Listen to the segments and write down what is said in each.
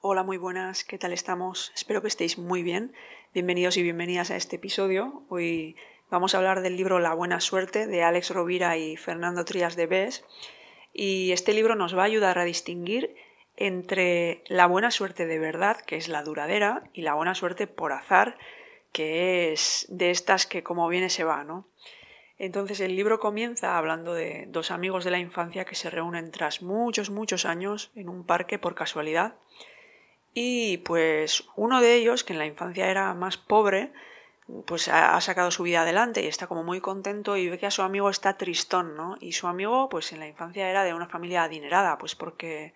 Hola, muy buenas, ¿qué tal estamos? Espero que estéis muy bien. Bienvenidos y bienvenidas a este episodio. Hoy vamos a hablar del libro La buena suerte de Alex Rovira y Fernando Trías de Bes. Y este libro nos va a ayudar a distinguir entre la buena suerte de verdad, que es la duradera, y la buena suerte por azar, que es de estas que como viene se va, ¿no? Entonces el libro comienza hablando de dos amigos de la infancia que se reúnen tras muchos, muchos años en un parque por casualidad. Y pues uno de ellos, que en la infancia era más pobre, pues ha sacado su vida adelante y está como muy contento y ve que a su amigo está tristón, ¿no? Y su amigo, pues en la infancia era de una familia adinerada, pues porque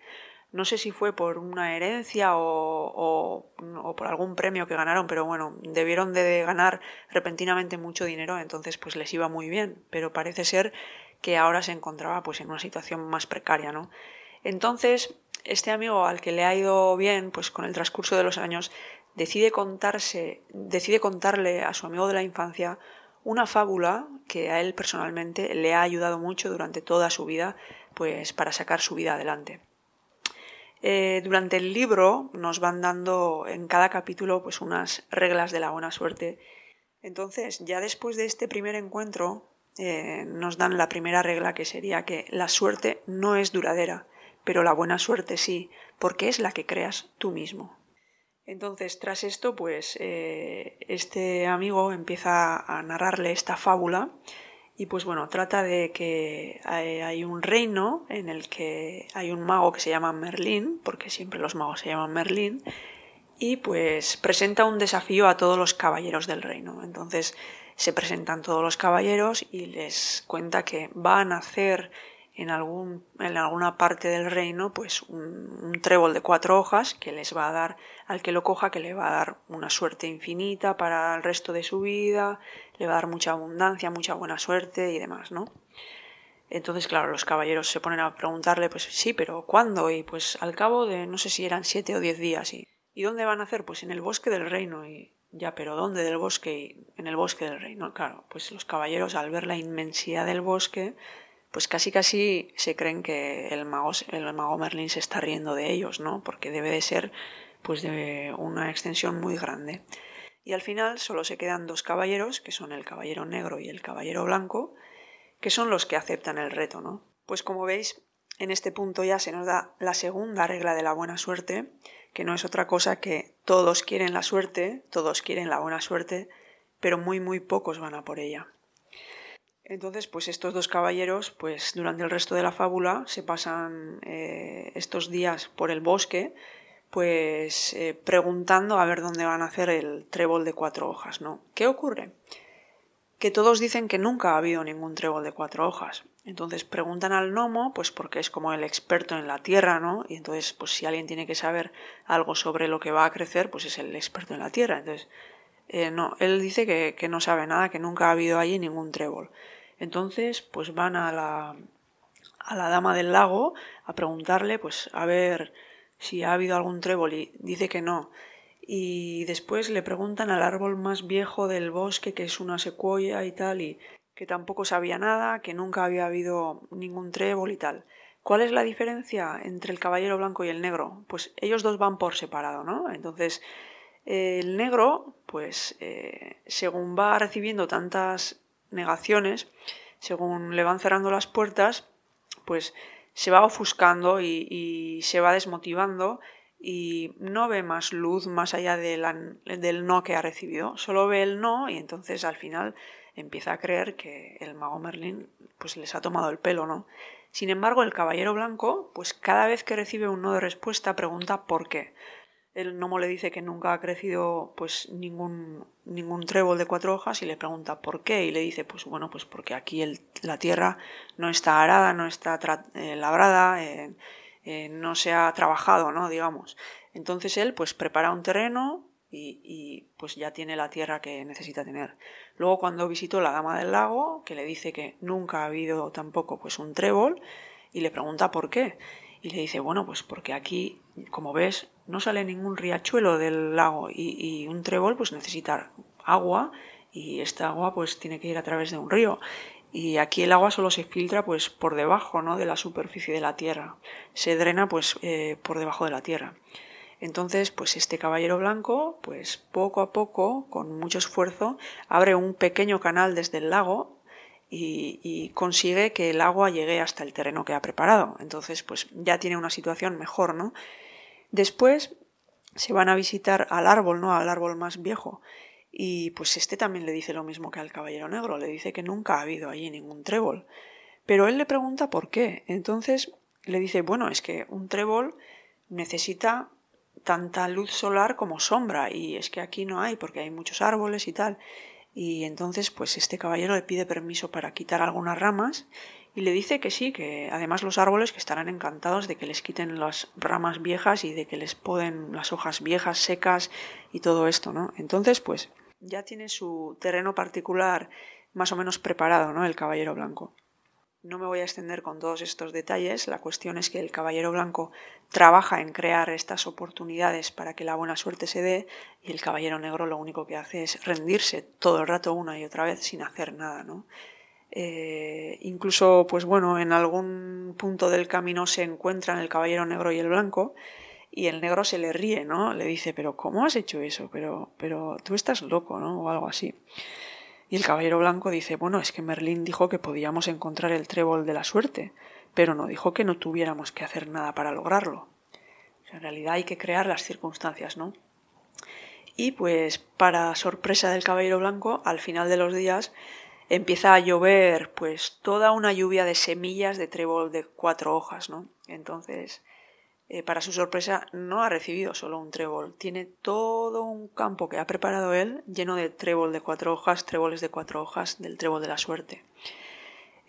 no sé si fue por una herencia o, por algún premio que ganaron, pero bueno, debieron de ganar repentinamente mucho dinero, entonces pues les iba muy bien, pero parece ser que ahora se encontraba pues en una situación más precaria, ¿no? Entonces, este amigo al que le ha ido bien, pues con el transcurso de los años, decide contarse, decide contarle a su amigo de la infancia una fábula que a él personalmente le ha ayudado mucho durante toda su vida, pues para sacar su vida adelante. Eh, durante el libro nos van dando en cada capítulo pues unas reglas de la buena suerte. Entonces, ya después de este primer encuentro, eh, nos dan la primera regla que sería que la suerte no es duradera, pero la buena suerte sí, porque es la que creas tú mismo. Entonces, tras esto, pues eh, este amigo empieza a narrarle esta fábula y pues bueno, trata de que hay, un reino en el que hay un mago que se llama Merlín, porque siempre los magos se llaman Merlín, y pues presenta un desafío a todos los caballeros del reino. Entonces se presentan todos los caballeros y les cuenta que van a hacer en, algún, en alguna parte del reino pues un, trébol de cuatro hojas que les va a dar al que lo coja que le va a dar una suerte infinita para el resto de su vida, le va a dar mucha abundancia, mucha buena suerte y demás, ¿no? Entonces, claro, los caballeros se ponen a preguntarle, pues sí, pero ¿cuándo? Y pues al cabo de, no sé si eran siete o diez días. ¿Y, ¿y dónde van a hacer? Pues en el bosque del reino. Y ya, pero ¿dónde del bosque? en el bosque del reino. Claro, pues los caballeros al ver la inmensidad del bosque pues casi casi se creen que el mago, el mago Merlín se está riendo de ellos, ¿no? Porque debe de ser pues de una extensión muy grande. Y al final solo se quedan dos caballeros, que son el caballero negro y el caballero blanco, que son los que aceptan el reto, ¿no? Pues como veis, en este punto ya se nos da la segunda regla de la buena suerte, que no es otra cosa que todos quieren la suerte, todos quieren la buena suerte, pero muy muy pocos van a por ella. Entonces, pues estos dos caballeros, pues durante el resto de la fábula se pasan eh, estos días por el bosque, pues eh, preguntando a ver dónde van a hacer el trébol de cuatro hojas, ¿no? ¿Qué ocurre? Que todos dicen que nunca ha habido ningún trébol de cuatro hojas. Entonces preguntan al gnomo, pues porque es como el experto en la tierra, ¿no? Y entonces, pues si alguien tiene que saber algo sobre lo que va a crecer, pues es el experto en la tierra. Entonces, eh, no, él dice que, que no sabe nada, que nunca ha habido allí ningún trébol. Entonces, pues van a la, a la dama del lago a preguntarle, pues a ver si ha habido algún trébol y dice que no. Y después le preguntan al árbol más viejo del bosque, que es una secuoya y tal, y que tampoco sabía nada, que nunca había habido ningún trébol y tal. ¿Cuál es la diferencia entre el caballero blanco y el negro? Pues ellos dos van por separado, ¿no? Entonces, el negro, pues eh, según va recibiendo tantas negaciones, según le van cerrando las puertas, pues se va ofuscando y, se va desmotivando y no ve más luz más allá del no que ha recibido, solo ve el no y entonces al final empieza a creer que el mago Merlin pues les ha tomado el pelo, ¿no? Sin embargo, el caballero blanco, pues cada vez que recibe un no de respuesta pregunta por qué el gnomo le dice que nunca ha crecido pues ningún, ningún trébol de cuatro hojas y le pregunta por qué y le dice pues bueno pues porque aquí la tierra no está arada, no está eh, labrada, eh, eh, no se ha trabajado, ¿no? digamos. Entonces él pues prepara un terreno y, y, pues ya tiene la tierra que necesita tener. Luego cuando visitó la dama del lago, que le dice que nunca ha habido tampoco pues un trébol, y le pregunta por qué. Y le dice, bueno, pues porque aquí, como ves, no sale ningún riachuelo del lago y, un trébol pues necesita agua y esta agua pues tiene que ir a través de un río. Y aquí el agua solo se filtra pues por debajo ¿no? de la superficie de la tierra. Se drena pues eh, por debajo de la tierra. Entonces, pues este caballero blanco, pues poco a poco, con mucho esfuerzo, abre un pequeño canal desde el lago y, consigue que el agua llegue hasta el terreno que ha preparado. Entonces, pues ya tiene una situación mejor, ¿no? Después se van a visitar al árbol, ¿no? Al árbol más viejo. Y pues este también le dice lo mismo que al caballero negro, le dice que nunca ha habido allí ningún trébol. Pero él le pregunta por qué. Entonces le dice, bueno, es que un trébol necesita tanta luz solar como sombra y es que aquí no hay porque hay muchos árboles y tal. Y entonces pues este caballero le pide permiso para quitar algunas ramas y le dice que sí, que además los árboles que estarán encantados de que les quiten las ramas viejas y de que les poden las hojas viejas, secas y todo esto, ¿no? Entonces pues ya tiene su terreno particular más o menos preparado, ¿no? El caballero blanco. No me voy a extender con todos estos detalles. La cuestión es que el Caballero Blanco trabaja en crear estas oportunidades para que la buena suerte se dé y el Caballero Negro lo único que hace es rendirse todo el rato una y otra vez sin hacer nada, ¿no? Eh, incluso, pues bueno, en algún punto del camino se encuentran el Caballero Negro y el Blanco y el negro se le ríe, ¿no? Le dice, pero ¿cómo has hecho eso? Pero, pero tú estás loco, ¿no? O algo así. Y el caballero blanco dice, bueno, es que Merlín dijo que podíamos encontrar el trébol de la suerte, pero no dijo que no tuviéramos que hacer nada para lograrlo. En realidad hay que crear las circunstancias, ¿no? Y pues, para sorpresa del caballero blanco, al final de los días empieza a llover pues toda una lluvia de semillas de trébol de cuatro hojas, ¿no? Entonces, eh, para su sorpresa, no ha recibido solo un trébol, tiene todo un campo que ha preparado él lleno de trébol de cuatro hojas, tréboles de cuatro hojas del trébol de la suerte.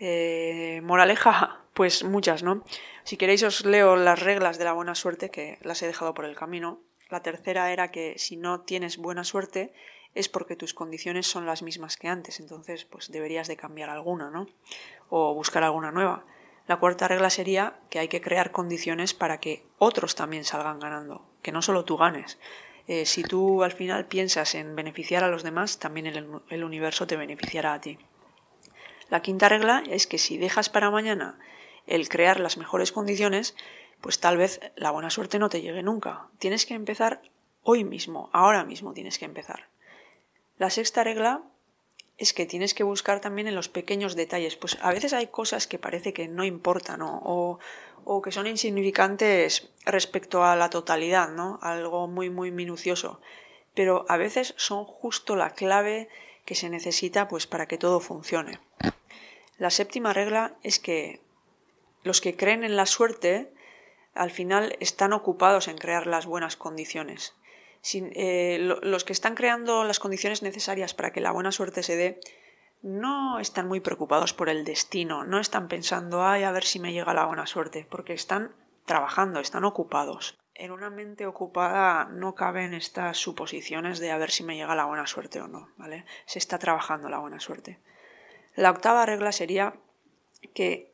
Eh, moraleja, pues muchas, ¿no? Si queréis os leo las reglas de la buena suerte que las he dejado por el camino. La tercera era que si no tienes buena suerte es porque tus condiciones son las mismas que antes, entonces pues deberías de cambiar alguna, ¿no? O buscar alguna nueva. La cuarta regla sería que hay que crear condiciones para que otros también salgan ganando, que no solo tú ganes. Eh, si tú al final piensas en beneficiar a los demás, también el, universo te beneficiará a ti. La quinta regla es que si dejas para mañana el crear las mejores condiciones, pues tal vez la buena suerte no te llegue nunca. Tienes que empezar hoy mismo, ahora mismo tienes que empezar. La sexta regla es que tienes que buscar también en los pequeños detalles. Pues a veces hay cosas que parece que no importan o, o, que son insignificantes respecto a la totalidad, ¿no? Algo muy, muy minucioso. Pero a veces son justo la clave que se necesita pues para que todo funcione. La séptima regla es que los que creen en la suerte al final están ocupados en crear las buenas condiciones. Eh, los que están creando las condiciones necesarias para que la buena suerte se dé no están muy preocupados por el destino, no están pensando, ay, a ver si me llega la buena suerte, porque están trabajando, están ocupados. En una mente ocupada no caben estas suposiciones de a ver si me llega la buena suerte o no, ¿vale? Se está trabajando la buena suerte. La octava regla sería que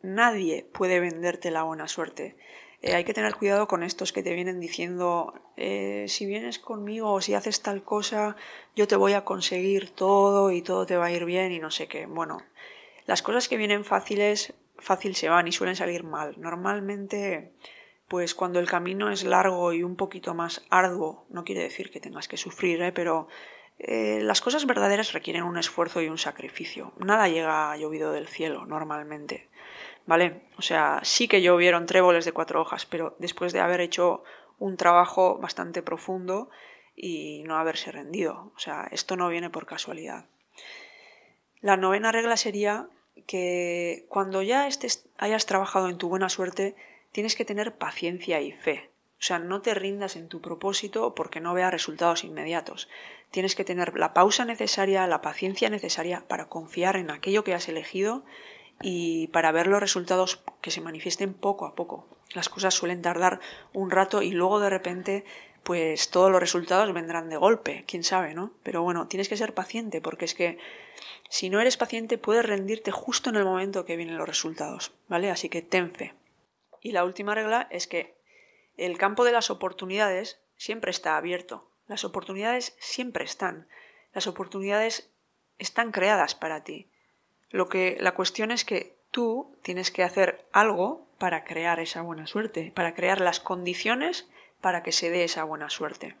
nadie puede venderte la buena suerte. Eh, hay que tener cuidado con estos que te vienen diciendo, eh, si vienes conmigo o si haces tal cosa, yo te voy a conseguir todo y todo te va a ir bien y no sé qué. Bueno, las cosas que vienen fáciles, fácil se van y suelen salir mal. Normalmente, pues cuando el camino es largo y un poquito más arduo, no quiere decir que tengas que sufrir, ¿eh? pero las cosas verdaderas requieren un esfuerzo y un sacrificio. Nada llega llovido del cielo normalmente. ¿Vale? O sea, sí que llovieron tréboles de cuatro hojas, pero después de haber hecho un trabajo bastante profundo y no haberse rendido. O sea, esto no viene por casualidad. La novena regla sería que cuando ya hayas trabajado en tu buena suerte, tienes que tener paciencia y fe. O sea, no te rindas en tu propósito porque no veas resultados inmediatos. Tienes que tener la pausa necesaria, la paciencia necesaria para confiar en aquello que has elegido y para ver los resultados que se manifiesten poco a poco. Las cosas suelen tardar un rato y luego de repente pues todos los resultados vendrán de golpe, quién sabe, ¿no? Pero bueno, tienes que ser paciente porque es que si no eres paciente puedes rendirte justo en el momento que vienen los resultados, ¿vale? Así que ten fe. Y la última regla es que el campo de las oportunidades siempre está abierto. Las oportunidades siempre están. Las oportunidades están creadas para ti. Lo que la cuestión es que tú tienes que hacer algo para crear esa buena suerte, para crear las condiciones para que se dé esa buena suerte.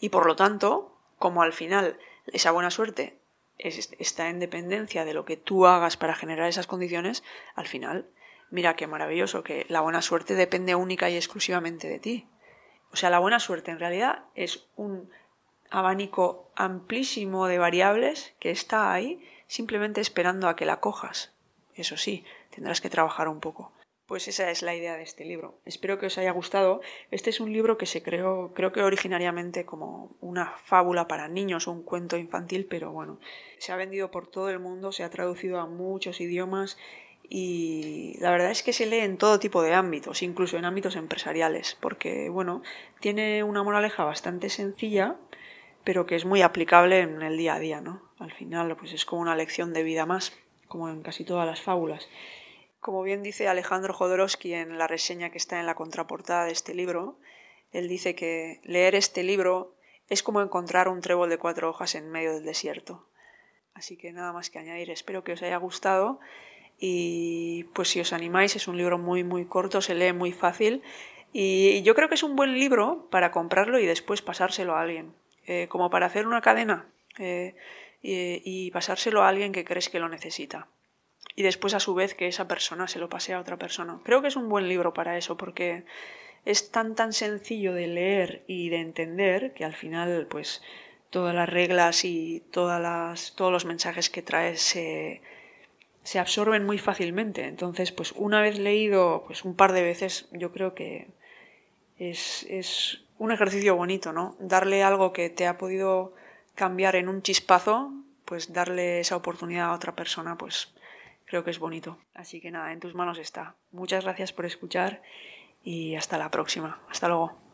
Y por lo tanto, como al final esa buena suerte está en dependencia de lo que tú hagas para generar esas condiciones, al final, mira qué maravilloso, que la buena suerte depende única y exclusivamente de ti. O sea, la buena suerte en realidad es un abanico amplísimo de variables que está ahí simplemente esperando a que la cojas. Eso sí, tendrás que trabajar un poco. Pues esa es la idea de este libro. Espero que os haya gustado. Este es un libro que se creó, creo que originariamente como una fábula para niños, un cuento infantil, pero bueno, se ha vendido por todo el mundo, se ha traducido a muchos idiomas y la verdad es que se lee en todo tipo de ámbitos, incluso en ámbitos empresariales, porque bueno, tiene una moraleja bastante sencilla, pero que es muy aplicable en el día a día, ¿no? Al final, pues es como una lección de vida más, como en casi todas las fábulas. Como bien dice Alejandro Jodorowsky en la reseña que está en la contraportada de este libro, él dice que leer este libro es como encontrar un trébol de cuatro hojas en medio del desierto. Así que nada más que añadir, espero que os haya gustado y pues si os animáis es un libro muy muy corto, se lee muy fácil y yo creo que es un buen libro para comprarlo y después pasárselo a alguien, eh, como para hacer una cadena eh, y pasárselo a alguien que crees que lo necesita y después a su vez que esa persona se lo pase a otra persona. Creo que es un buen libro para eso porque es tan tan sencillo de leer y de entender que al final pues todas las reglas y todas las, todos los mensajes que trae se, se absorben muy fácilmente. Entonces pues una vez leído pues un par de veces yo creo que es, es un ejercicio bonito, ¿no? Darle algo que te ha podido cambiar en un chispazo, pues darle esa oportunidad a otra persona, pues creo que es bonito. Así que nada, en tus manos está. Muchas gracias por escuchar y hasta la próxima. Hasta luego.